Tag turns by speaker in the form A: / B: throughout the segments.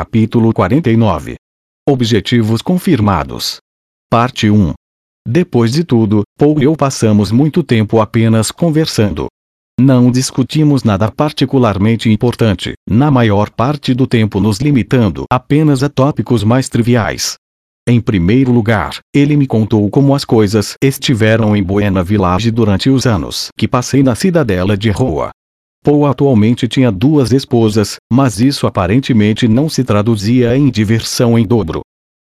A: Capítulo 49 Objetivos confirmados. Parte 1 Depois de tudo, Paul e eu passamos muito tempo apenas conversando. Não discutimos nada particularmente importante, na maior parte do tempo nos limitando apenas a tópicos mais triviais. Em primeiro lugar, ele me contou como as coisas estiveram em Buena Village durante os anos que passei na cidadela de Roa. Paul atualmente tinha duas esposas, mas isso aparentemente não se traduzia em diversão em dobro.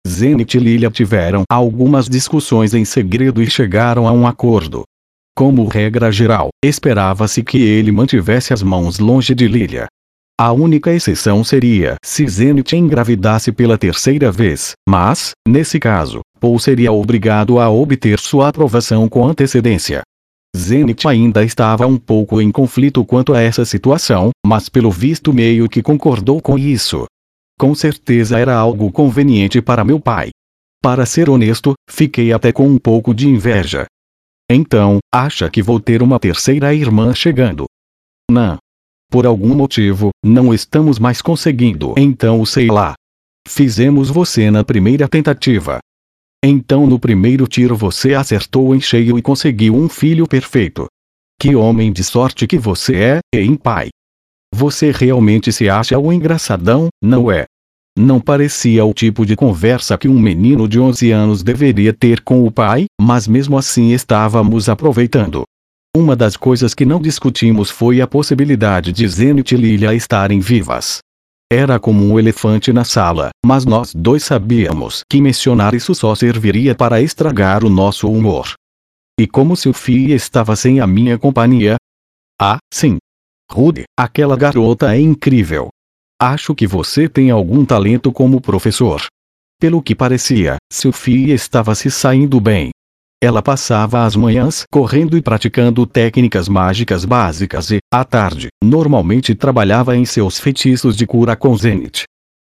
A: Zenith e Lilia tiveram algumas discussões em segredo e chegaram a um acordo. Como regra geral, esperava-se que ele mantivesse as mãos longe de Lilia. A única exceção seria se Zenith engravidasse pela terceira vez, mas, nesse caso, Paul seria obrigado a obter sua aprovação com antecedência. Zenith ainda estava um pouco em conflito quanto a essa situação, mas pelo visto meio que concordou com isso. Com certeza era algo conveniente para meu pai. Para ser honesto, fiquei até com um pouco de inveja. Então, acha que vou ter uma terceira irmã chegando? Não. Por algum motivo, não estamos mais conseguindo. Então sei lá. Fizemos você na primeira tentativa. Então no primeiro tiro você acertou em cheio e conseguiu um filho perfeito. Que homem de sorte que você é, em pai. Você realmente se acha o engraçadão, não é? Não parecia o tipo de conversa que um menino de 11 anos deveria ter com o pai, mas mesmo assim estávamos aproveitando. Uma das coisas que não discutimos foi a possibilidade de Zenith e Lilia estarem vivas. Era como um elefante na sala, mas nós dois sabíamos que mencionar isso só serviria para estragar o nosso humor. E como Sophie estava sem a minha companhia? Ah, sim. Rude, aquela garota é incrível. Acho que você tem algum talento como professor. Pelo que parecia, Sophie estava se saindo bem. Ela passava as manhãs correndo e praticando técnicas mágicas básicas e, à tarde, normalmente trabalhava em seus feitiços de cura com Zenith.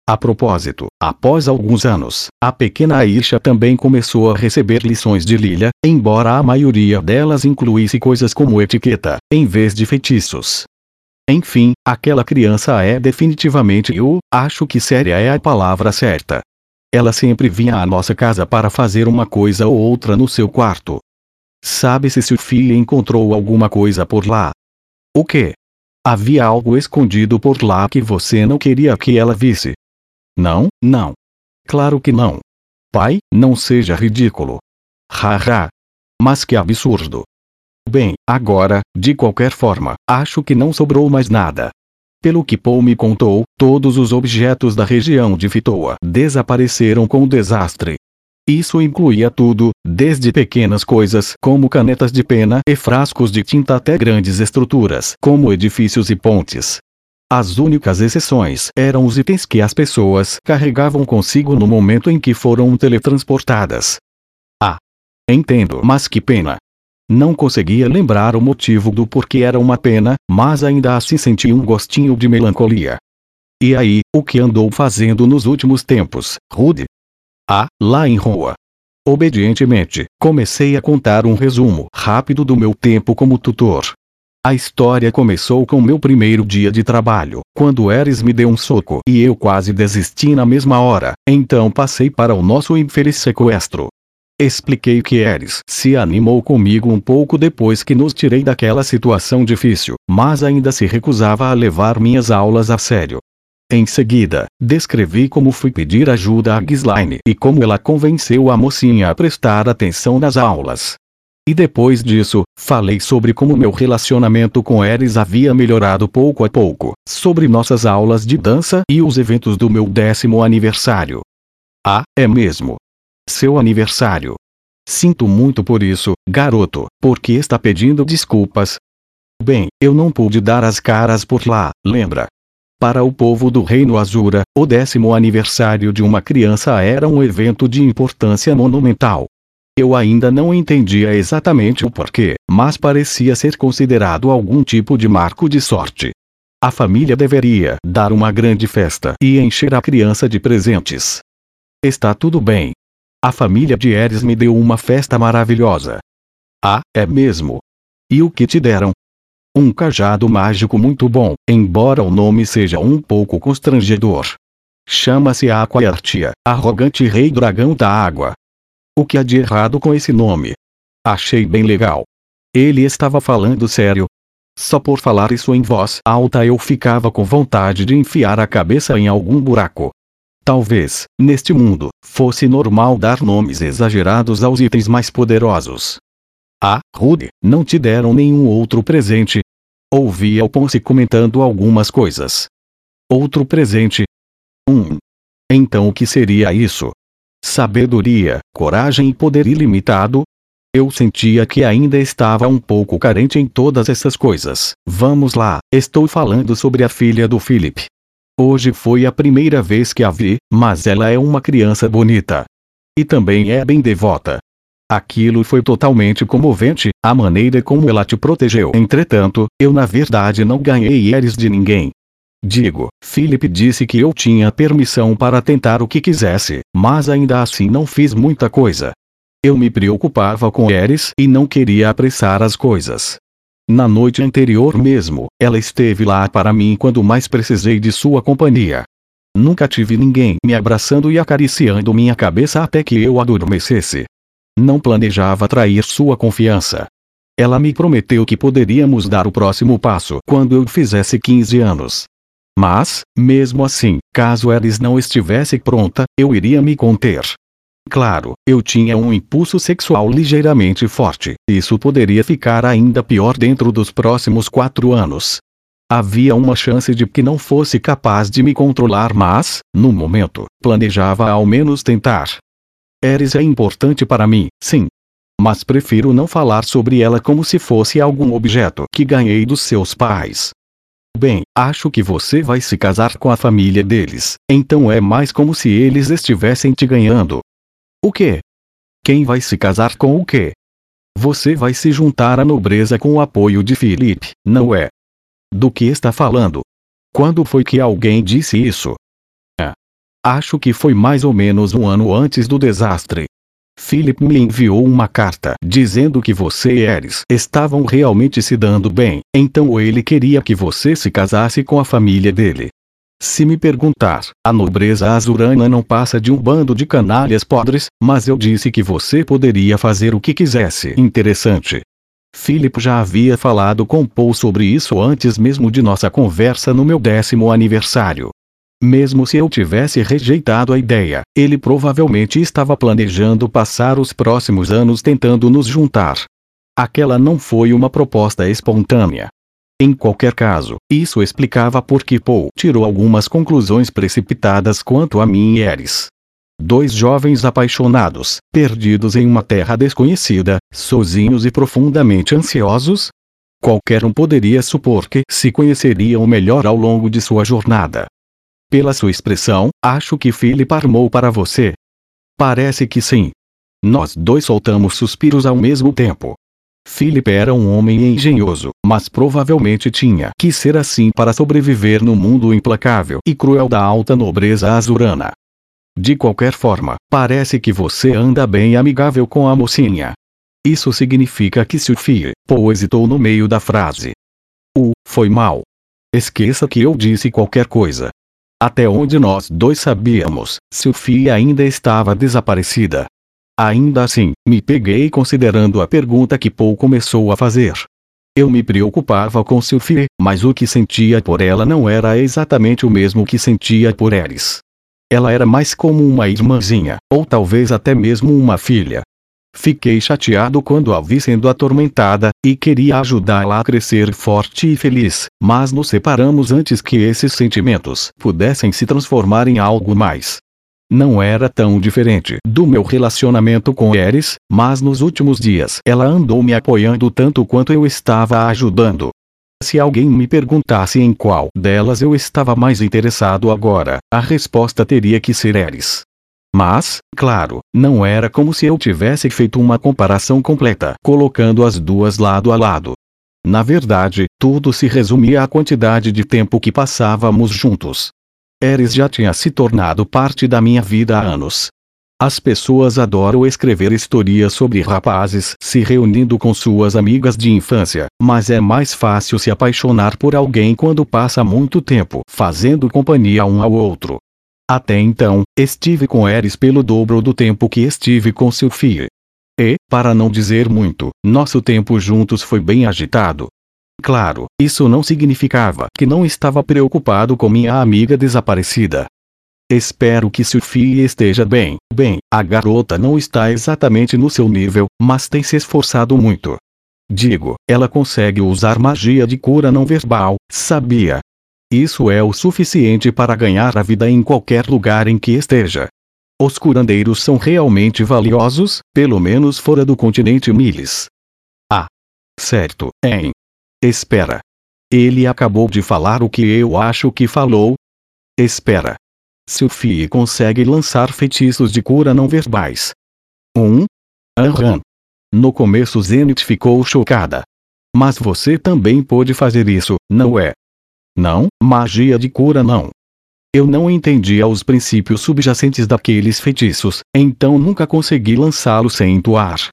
A: A propósito, após alguns anos, a pequena Aisha também começou a receber lições de Lilia, embora a maioria delas incluísse coisas como etiqueta, em vez de feitiços. Enfim, aquela criança é definitivamente eu, acho que séria é a palavra certa. Ela sempre vinha à nossa casa para fazer uma coisa ou outra no seu quarto. Sabe-se se filho encontrou alguma coisa por lá? O que? Havia algo escondido por lá que você não queria que ela visse? Não, não. Claro que não. Pai, não seja ridículo. Haha. Mas que absurdo. Bem, agora, de qualquer forma, acho que não sobrou mais nada. Pelo que Paul me contou, todos os objetos da região de Fitoa desapareceram com o desastre. Isso incluía tudo, desde pequenas coisas como canetas de pena e frascos de tinta até grandes estruturas como edifícios e pontes. As únicas exceções eram os itens que as pessoas carregavam consigo no momento em que foram teletransportadas. Ah! Entendo, mas que pena. Não conseguia lembrar o motivo do porquê era uma pena, mas ainda assim sentia um gostinho de melancolia. E aí, o que andou fazendo nos últimos tempos, Rude? Ah, lá em rua. Obedientemente, comecei a contar um resumo rápido do meu tempo como tutor. A história começou com meu primeiro dia de trabalho, quando Eris me deu um soco e eu quase desisti na mesma hora, então passei para o nosso infeliz sequestro. Expliquei que Eris se animou comigo um pouco depois que nos tirei daquela situação difícil, mas ainda se recusava a levar minhas aulas a sério. Em seguida, descrevi como fui pedir ajuda a Ghislaine e como ela convenceu a mocinha a prestar atenção nas aulas. E depois disso, falei sobre como meu relacionamento com Eris havia melhorado pouco a pouco, sobre nossas aulas de dança e os eventos do meu décimo aniversário. Ah, é mesmo, seu aniversário. Sinto muito por isso, garoto, porque está pedindo desculpas. Bem, eu não pude dar as caras por lá, lembra? Para o povo do Reino Azura, o décimo aniversário de uma criança era um evento de importância monumental. Eu ainda não entendia exatamente o porquê, mas parecia ser considerado algum tipo de marco de sorte. A família deveria dar uma grande festa e encher a criança de presentes. Está tudo bem, a família de Eris me deu uma festa maravilhosa. Ah, é mesmo? E o que te deram? Um cajado mágico muito bom, embora o nome seja um pouco constrangedor. Chama-se Aquaertia, arrogante rei dragão da água. O que há de errado com esse nome? Achei bem legal. Ele estava falando sério. Só por falar isso em voz alta eu ficava com vontade de enfiar a cabeça em algum buraco. Talvez, neste mundo, fosse normal dar nomes exagerados aos itens mais poderosos. Ah, Rude, não te deram nenhum outro presente? Ouvi Ponce comentando algumas coisas. Outro presente? Um. Então o que seria isso? Sabedoria, coragem e poder ilimitado? Eu sentia que ainda estava um pouco carente em todas essas coisas. Vamos lá, estou falando sobre a filha do Philip. Hoje foi a primeira vez que a vi, mas ela é uma criança bonita. E também é bem devota. Aquilo foi totalmente comovente, a maneira como ela te protegeu. Entretanto, eu na verdade não ganhei eres de ninguém. Digo, Philip disse que eu tinha permissão para tentar o que quisesse, mas ainda assim não fiz muita coisa. Eu me preocupava com Eris e não queria apressar as coisas. Na noite anterior mesmo, ela esteve lá para mim quando mais precisei de sua companhia. Nunca tive ninguém me abraçando e acariciando minha cabeça até que eu adormecesse. Não planejava trair sua confiança. Ela me prometeu que poderíamos dar o próximo passo quando eu fizesse 15 anos. Mas, mesmo assim, caso Eris não estivesse pronta, eu iria me conter. Claro, eu tinha um impulso sexual ligeiramente forte. Isso poderia ficar ainda pior dentro dos próximos quatro anos. Havia uma chance de que não fosse capaz de me controlar, mas, no momento, planejava ao menos tentar. Eris é importante para mim, sim. Mas prefiro não falar sobre ela como se fosse algum objeto que ganhei dos seus pais. Bem, acho que você vai se casar com a família deles, então é mais como se eles estivessem te ganhando, o quê? Quem vai se casar com o quê? Você vai se juntar à nobreza com o apoio de Felipe, não é? Do que está falando? Quando foi que alguém disse isso? É. Acho que foi mais ou menos um ano antes do desastre. Philip me enviou uma carta dizendo que você e Eris estavam realmente se dando bem, então ele queria que você se casasse com a família dele. Se me perguntar, a nobreza azurana não passa de um bando de canalhas podres, mas eu disse que você poderia fazer o que quisesse. Interessante. Philip já havia falado com Paul sobre isso antes mesmo de nossa conversa no meu décimo aniversário. Mesmo se eu tivesse rejeitado a ideia, ele provavelmente estava planejando passar os próximos anos tentando nos juntar. Aquela não foi uma proposta espontânea, em qualquer caso, isso explicava por que Paul tirou algumas conclusões precipitadas quanto a mim e Eris. Dois jovens apaixonados, perdidos em uma terra desconhecida, sozinhos e profundamente ansiosos? Qualquer um poderia supor que se conheceriam melhor ao longo de sua jornada. Pela sua expressão, acho que Philip armou para você. Parece que sim. Nós dois soltamos suspiros ao mesmo tempo. Philip era um homem engenhoso, mas provavelmente tinha que ser assim para sobreviver no mundo implacável e cruel da alta nobreza azurana. De qualquer forma, parece que você anda bem amigável com a mocinha. Isso significa que Sophie, Paul hesitou no meio da frase. O, foi mal. Esqueça que eu disse qualquer coisa. Até onde nós dois sabíamos, Sophie ainda estava desaparecida. Ainda assim, me peguei considerando a pergunta que Paul começou a fazer. Eu me preocupava com Sophie, mas o que sentia por ela não era exatamente o mesmo que sentia por Eris. Ela era mais como uma irmãzinha, ou talvez até mesmo uma filha. Fiquei chateado quando a vi sendo atormentada, e queria ajudá-la a crescer forte e feliz, mas nos separamos antes que esses sentimentos pudessem se transformar em algo mais não era tão diferente do meu relacionamento com Eris, mas nos últimos dias ela andou me apoiando tanto quanto eu estava ajudando. Se alguém me perguntasse em qual delas eu estava mais interessado agora, a resposta teria que ser Eris. Mas, claro, não era como se eu tivesse feito uma comparação completa, colocando as duas lado a lado. Na verdade, tudo se resumia à quantidade de tempo que passávamos juntos. Eris já tinha se tornado parte da minha vida há anos. As pessoas adoram escrever histórias sobre rapazes se reunindo com suas amigas de infância, mas é mais fácil se apaixonar por alguém quando passa muito tempo fazendo companhia um ao outro. Até então, estive com Eris pelo dobro do tempo que estive com Sophie. E, para não dizer muito, nosso tempo juntos foi bem agitado. Claro, isso não significava que não estava preocupado com minha amiga desaparecida. Espero que Sophie esteja bem. Bem, a garota não está exatamente no seu nível, mas tem se esforçado muito. Digo, ela consegue usar magia de cura não verbal, sabia? Isso é o suficiente para ganhar a vida em qualquer lugar em que esteja. Os curandeiros são realmente valiosos, pelo menos fora do continente Miles. Ah. Certo, hein? Espera. Ele acabou de falar o que eu acho que falou? Espera. Sophie consegue lançar feitiços de cura não verbais. 1. Um? Aham. No começo Zenith ficou chocada. Mas você também pode fazer isso, não é? Não, magia de cura não. Eu não entendia os princípios subjacentes daqueles feitiços, então nunca consegui lançá-los sem entoar.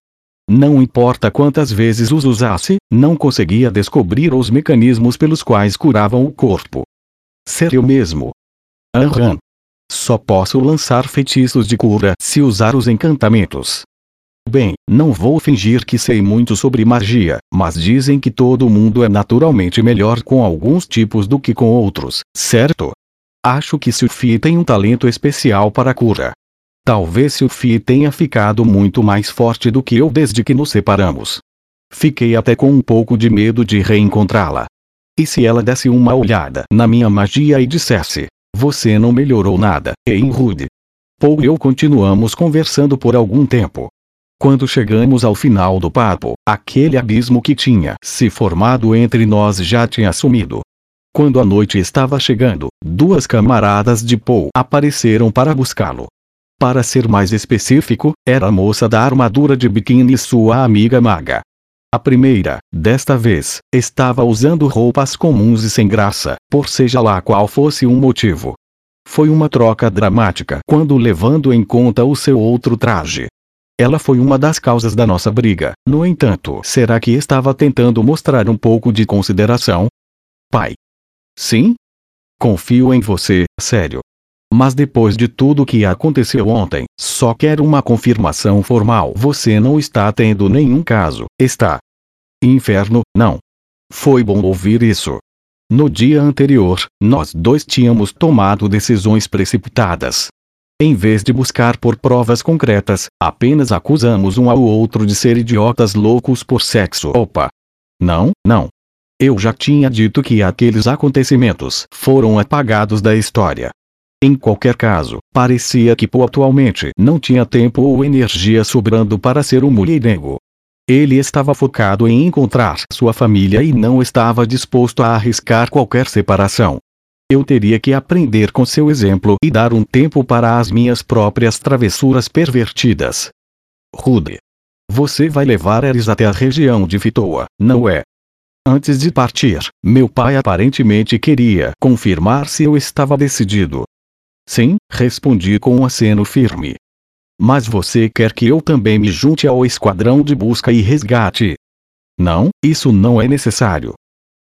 A: Não importa quantas vezes os usasse, não conseguia descobrir os mecanismos pelos quais curavam o corpo. Ser eu mesmo. Aham. Só posso lançar feitiços de cura se usar os encantamentos. Bem, não vou fingir que sei muito sobre magia, mas dizem que todo mundo é naturalmente melhor com alguns tipos do que com outros, certo? Acho que Sophie tem um talento especial para cura. Talvez Sophie tenha ficado muito mais forte do que eu desde que nos separamos. Fiquei até com um pouco de medo de reencontrá-la. E se ela desse uma olhada na minha magia e dissesse: Você não melhorou nada, hein, Rude? Paul e eu continuamos conversando por algum tempo. Quando chegamos ao final do papo, aquele abismo que tinha se formado entre nós já tinha sumido. Quando a noite estava chegando, duas camaradas de Paul apareceram para buscá-lo. Para ser mais específico, era a moça da armadura de biquíni sua amiga maga. A primeira, desta vez, estava usando roupas comuns e sem graça, por seja lá qual fosse o motivo. Foi uma troca dramática quando levando em conta o seu outro traje. Ela foi uma das causas da nossa briga. No entanto, será que estava tentando mostrar um pouco de consideração? Pai. Sim? Confio em você, sério. Mas depois de tudo que aconteceu ontem, só quero uma confirmação formal. Você não está tendo nenhum caso, está? Inferno, não. Foi bom ouvir isso. No dia anterior, nós dois tínhamos tomado decisões precipitadas. Em vez de buscar por provas concretas, apenas acusamos um ao outro de ser idiotas loucos por sexo. Opa! Não, não. Eu já tinha dito que aqueles acontecimentos foram apagados da história. Em qualquer caso, parecia que Poe atualmente não tinha tempo ou energia sobrando para ser um mulherengo. Ele estava focado em encontrar sua família e não estava disposto a arriscar qualquer separação. Eu teria que aprender com seu exemplo e dar um tempo para as minhas próprias travessuras pervertidas. Rude. Você vai levar eles até a região de Vitoa, não é? Antes de partir, meu pai aparentemente queria confirmar se eu estava decidido. Sim, respondi com um aceno firme. Mas você quer que eu também me junte ao esquadrão de busca e resgate? Não, isso não é necessário.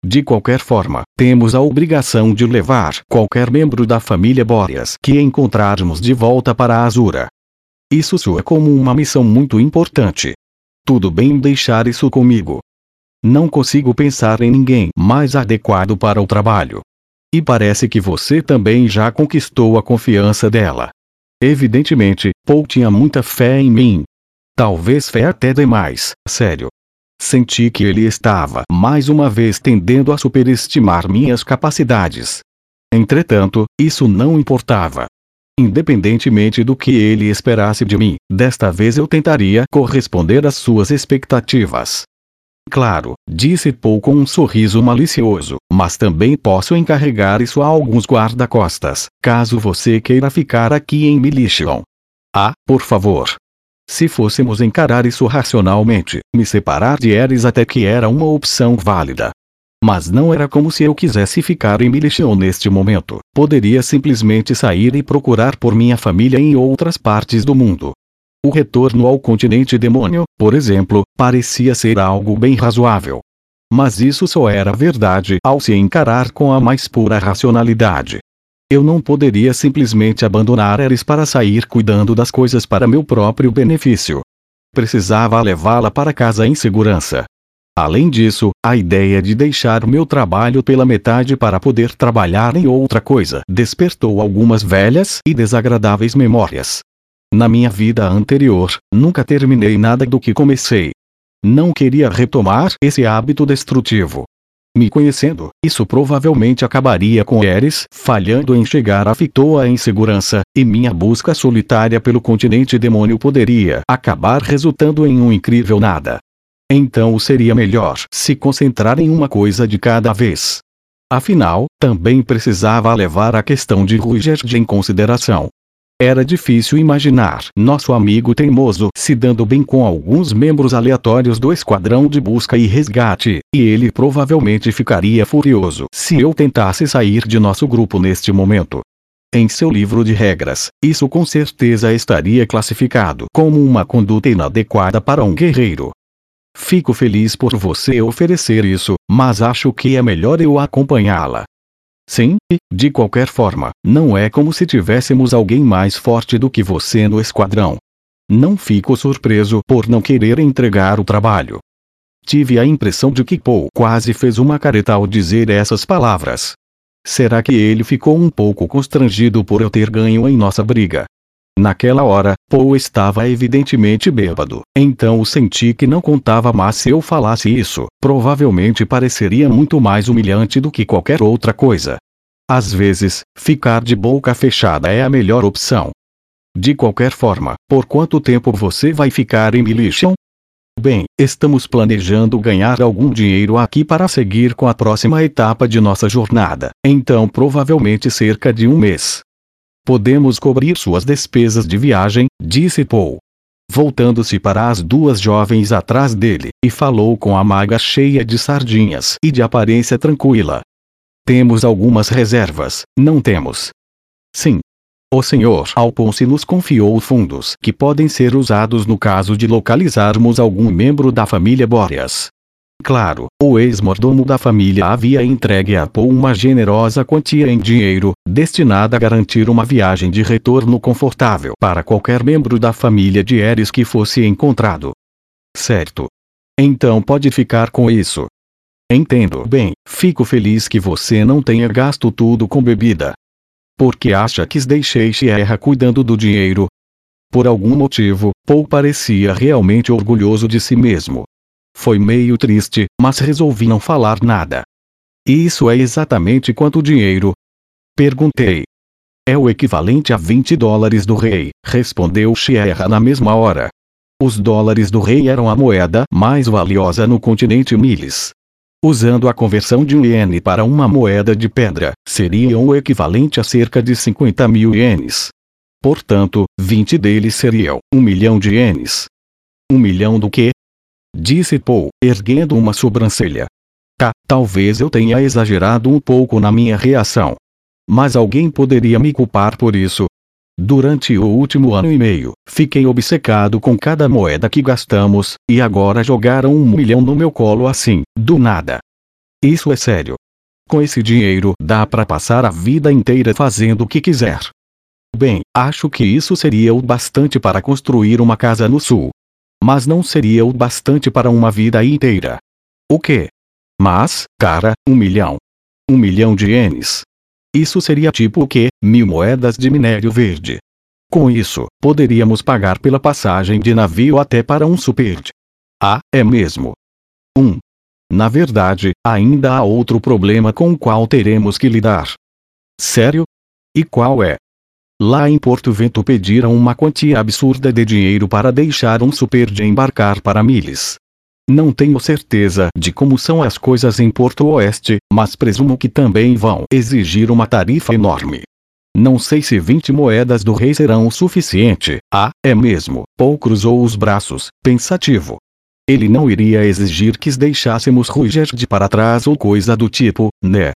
A: De qualquer forma, temos a obrigação de levar qualquer membro da família Boreas que encontrarmos de volta para a Azura. Isso soa como uma missão muito importante. Tudo bem deixar isso comigo. Não consigo pensar em ninguém mais adequado para o trabalho. E parece que você também já conquistou a confiança dela. Evidentemente, Paul tinha muita fé em mim. Talvez fé até demais, sério. Senti que ele estava mais uma vez tendendo a superestimar minhas capacidades. Entretanto, isso não importava. Independentemente do que ele esperasse de mim, desta vez eu tentaria corresponder às suas expectativas. Claro, disse Paul com um sorriso malicioso, mas também posso encarregar isso a alguns guarda-costas, caso você queira ficar aqui em Milishon. Ah, por favor, se fôssemos encarar isso racionalmente, me separar de Eris até que era uma opção válida. Mas não era como se eu quisesse ficar em Milichon neste momento. Poderia simplesmente sair e procurar por minha família em outras partes do mundo. O retorno ao continente demônio, por exemplo, parecia ser algo bem razoável. Mas isso só era verdade ao se encarar com a mais pura racionalidade. Eu não poderia simplesmente abandonar Eris para sair cuidando das coisas para meu próprio benefício. Precisava levá-la para casa em segurança. Além disso, a ideia de deixar meu trabalho pela metade para poder trabalhar em outra coisa despertou algumas velhas e desagradáveis memórias. Na minha vida anterior, nunca terminei nada do que comecei. Não queria retomar esse hábito destrutivo. Me conhecendo, isso provavelmente acabaria com Eris falhando em chegar a Fitoa em segurança, e minha busca solitária pelo continente demônio poderia acabar resultando em um incrível nada. Então seria melhor se concentrar em uma coisa de cada vez. Afinal, também precisava levar a questão de Ruigerd em consideração. Era difícil imaginar nosso amigo teimoso se dando bem com alguns membros aleatórios do esquadrão de busca e resgate, e ele provavelmente ficaria furioso se eu tentasse sair de nosso grupo neste momento. Em seu livro de regras, isso com certeza estaria classificado como uma conduta inadequada para um guerreiro. Fico feliz por você oferecer isso, mas acho que é melhor eu acompanhá-la. Sim, de qualquer forma, não é como se tivéssemos alguém mais forte do que você no esquadrão. Não fico surpreso por não querer entregar o trabalho. Tive a impressão de que Paul quase fez uma careta ao dizer essas palavras. Será que ele ficou um pouco constrangido por eu ter ganho em nossa briga? Naquela hora, Paul estava evidentemente bêbado, então senti que não contava mas se eu falasse isso, provavelmente pareceria muito mais humilhante do que qualquer outra coisa. Às vezes, ficar de boca fechada é a melhor opção. De qualquer forma, por quanto tempo você vai ficar em Militian? Bem, estamos planejando ganhar algum dinheiro aqui para seguir com a próxima etapa de nossa jornada, então provavelmente cerca de um mês. Podemos cobrir suas despesas de viagem, disse Paul. Voltando-se para as duas jovens atrás dele, e falou com a maga cheia de sardinhas e de aparência tranquila. Temos algumas reservas, não temos? Sim. O Sr. Alponce nos confiou fundos que podem ser usados no caso de localizarmos algum membro da família Boreas. Claro, o ex-mordomo da família havia entregue a Paul uma generosa quantia em dinheiro, destinada a garantir uma viagem de retorno confortável para qualquer membro da família de Eris que fosse encontrado. Certo. Então pode ficar com isso. Entendo bem, fico feliz que você não tenha gasto tudo com bebida. Porque acha que deixei Sierra cuidando do dinheiro? Por algum motivo, Paul parecia realmente orgulhoso de si mesmo. Foi meio triste, mas resolvi não falar nada. Isso é exatamente quanto dinheiro? Perguntei. É o equivalente a 20 dólares do rei, respondeu Sierra na mesma hora. Os dólares do rei eram a moeda mais valiosa no continente Miles. Usando a conversão de um iene para uma moeda de pedra, seriam o equivalente a cerca de 50 mil ienes. Portanto, 20 deles seriam um milhão de ienes. Um milhão do que? Disse Paul, erguendo uma sobrancelha. Tá, talvez eu tenha exagerado um pouco na minha reação. Mas alguém poderia me culpar por isso. Durante o último ano e meio, fiquei obcecado com cada moeda que gastamos, e agora jogaram um milhão no meu colo assim, do nada. Isso é sério. Com esse dinheiro, dá para passar a vida inteira fazendo o que quiser. Bem, acho que isso seria o bastante para construir uma casa no sul mas não seria o bastante para uma vida inteira. O quê? Mas, cara, um milhão. Um milhão de ienes. Isso seria tipo o quê? Mil moedas de minério verde. Com isso, poderíamos pagar pela passagem de navio até para um superde. Ah, é mesmo. 1. Um. Na verdade, ainda há outro problema com o qual teremos que lidar. Sério? E qual é? Lá em Porto Vento pediram uma quantia absurda de dinheiro para deixar um super de embarcar para Miles. Não tenho certeza de como são as coisas em Porto Oeste, mas presumo que também vão exigir uma tarifa enorme. Não sei se 20 moedas do rei serão o suficiente. Ah, é mesmo. Paul cruzou os braços, pensativo. Ele não iria exigir que deixássemos Ruigerd para trás ou coisa do tipo, né?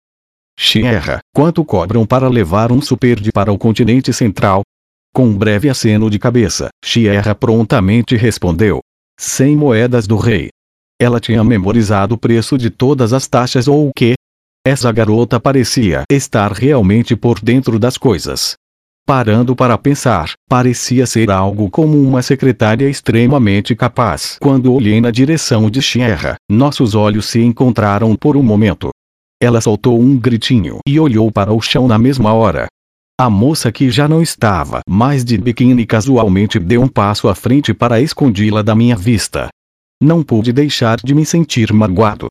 A: Sierra, quanto cobram para levar um superde para o continente central? Com um breve aceno de cabeça, Sierra prontamente respondeu. Cem moedas do rei. Ela tinha memorizado o preço de todas as taxas ou o quê? essa garota parecia estar realmente por dentro das coisas. Parando para pensar, parecia ser algo como uma secretária extremamente capaz. Quando olhei na direção de Sierra, nossos olhos se encontraram por um momento. Ela soltou um gritinho e olhou para o chão na mesma hora. A moça que já não estava mais de biquíni casualmente deu um passo à frente para escondi-la da minha vista. Não pude deixar de me sentir magoado.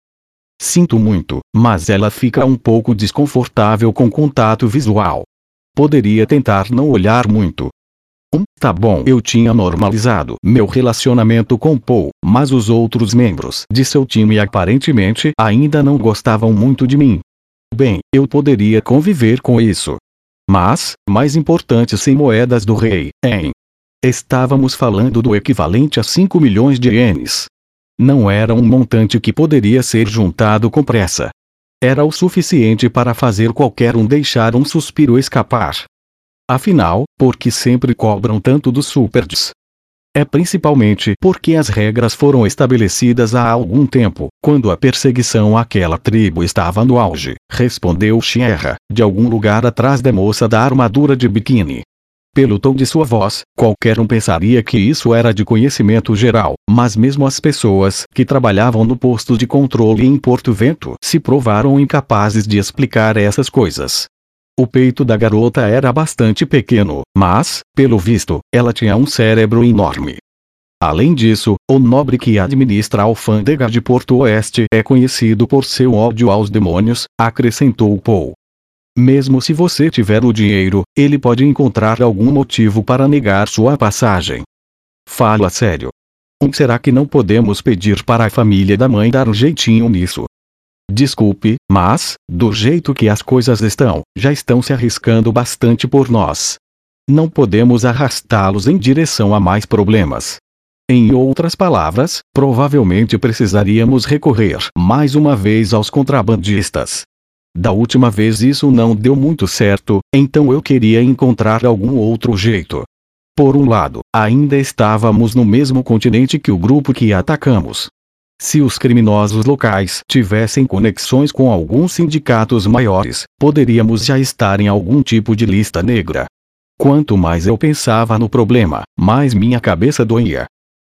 A: Sinto muito, mas ela fica um pouco desconfortável com contato visual. Poderia tentar não olhar muito. Um, tá bom, eu tinha normalizado meu relacionamento com Paul, mas os outros membros de seu time aparentemente ainda não gostavam muito de mim. Bem, eu poderia conviver com isso. Mas, mais importante sem moedas do rei, em. Estávamos falando do equivalente a 5 milhões de ienes. Não era um montante que poderia ser juntado com pressa. Era o suficiente para fazer qualquer um deixar um suspiro escapar. Afinal, por que sempre cobram tanto dos superds? É principalmente porque as regras foram estabelecidas há algum tempo, quando a perseguição àquela tribo estava no auge, respondeu Sierra, de algum lugar atrás da moça da armadura de biquíni. Pelo tom de sua voz, qualquer um pensaria que isso era de conhecimento geral, mas mesmo as pessoas que trabalhavam no posto de controle em Porto Vento se provaram incapazes de explicar essas coisas. O peito da garota era bastante pequeno, mas, pelo visto, ela tinha um cérebro enorme. Além disso, o nobre que administra a alfândega de Porto Oeste é conhecido por seu ódio aos demônios, acrescentou Paul. Mesmo se você tiver o dinheiro, ele pode encontrar algum motivo para negar sua passagem. Fala sério. Um será que não podemos pedir para a família da mãe dar um jeitinho nisso? Desculpe, mas, do jeito que as coisas estão, já estão se arriscando bastante por nós. Não podemos arrastá-los em direção a mais problemas. Em outras palavras, provavelmente precisaríamos recorrer mais uma vez aos contrabandistas. Da última vez isso não deu muito certo, então eu queria encontrar algum outro jeito. Por um lado, ainda estávamos no mesmo continente que o grupo que atacamos. Se os criminosos locais tivessem conexões com alguns sindicatos maiores, poderíamos já estar em algum tipo de lista negra. Quanto mais eu pensava no problema, mais minha cabeça doía.